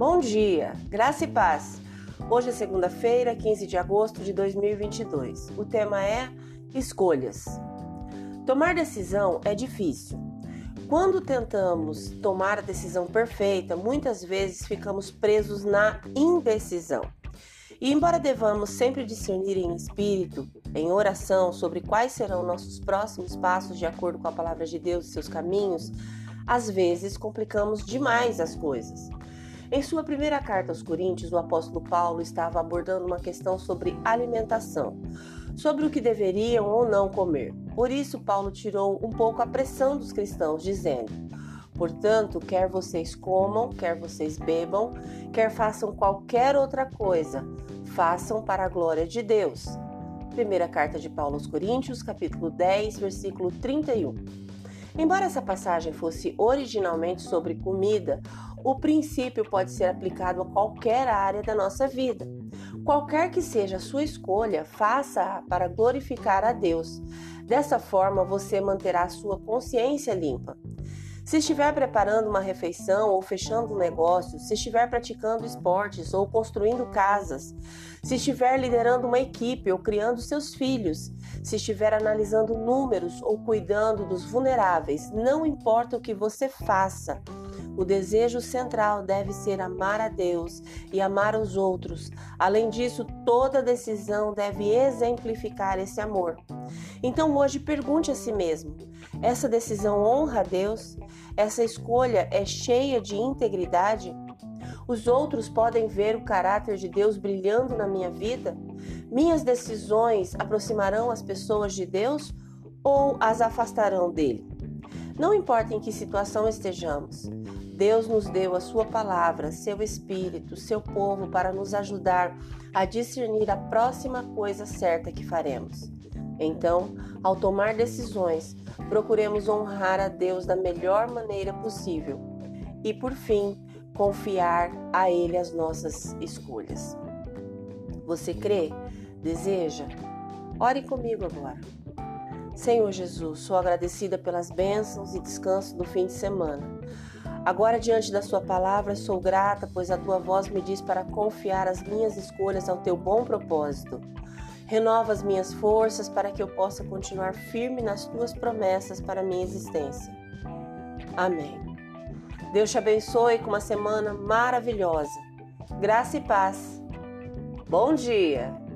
Bom dia, graça e paz. Hoje é segunda-feira, 15 de agosto de 2022. O tema é escolhas. Tomar decisão é difícil. Quando tentamos tomar a decisão perfeita, muitas vezes ficamos presos na indecisão. E embora devamos sempre discernir em espírito, em oração, sobre quais serão nossos próximos passos de acordo com a palavra de Deus e seus caminhos, às vezes complicamos demais as coisas. Em sua primeira carta aos Coríntios, o apóstolo Paulo estava abordando uma questão sobre alimentação, sobre o que deveriam ou não comer. Por isso, Paulo tirou um pouco a pressão dos cristãos, dizendo: Portanto, quer vocês comam, quer vocês bebam, quer façam qualquer outra coisa, façam para a glória de Deus. Primeira carta de Paulo aos Coríntios, capítulo 10, versículo 31. Embora essa passagem fosse originalmente sobre comida, o princípio pode ser aplicado a qualquer área da nossa vida. Qualquer que seja a sua escolha, faça-a para glorificar a Deus. Dessa forma, você manterá a sua consciência limpa. Se estiver preparando uma refeição ou fechando um negócio, se estiver praticando esportes ou construindo casas, se estiver liderando uma equipe ou criando seus filhos, se estiver analisando números ou cuidando dos vulneráveis, não importa o que você faça, o desejo central deve ser amar a Deus e amar os outros. Além disso, toda decisão deve exemplificar esse amor. Então hoje pergunte a si mesmo: essa decisão honra a Deus? Essa escolha é cheia de integridade? Os outros podem ver o caráter de Deus brilhando na minha vida? Minhas decisões aproximarão as pessoas de Deus ou as afastarão dele? Não importa em que situação estejamos, Deus nos deu a Sua palavra, seu Espírito, seu povo para nos ajudar a discernir a próxima coisa certa que faremos. Então, ao tomar decisões, procuremos honrar a Deus da melhor maneira possível e, por fim, confiar a Ele as nossas escolhas. Você crê? Deseja? Ore comigo agora. Senhor Jesus, sou agradecida pelas bênçãos e descanso do fim de semana. Agora, diante da Sua palavra, sou grata, pois a Tua voz me diz para confiar as minhas escolhas ao Teu bom propósito. Renova as minhas forças para que eu possa continuar firme nas tuas promessas para a minha existência. Amém. Deus te abençoe com uma semana maravilhosa. Graça e paz. Bom dia!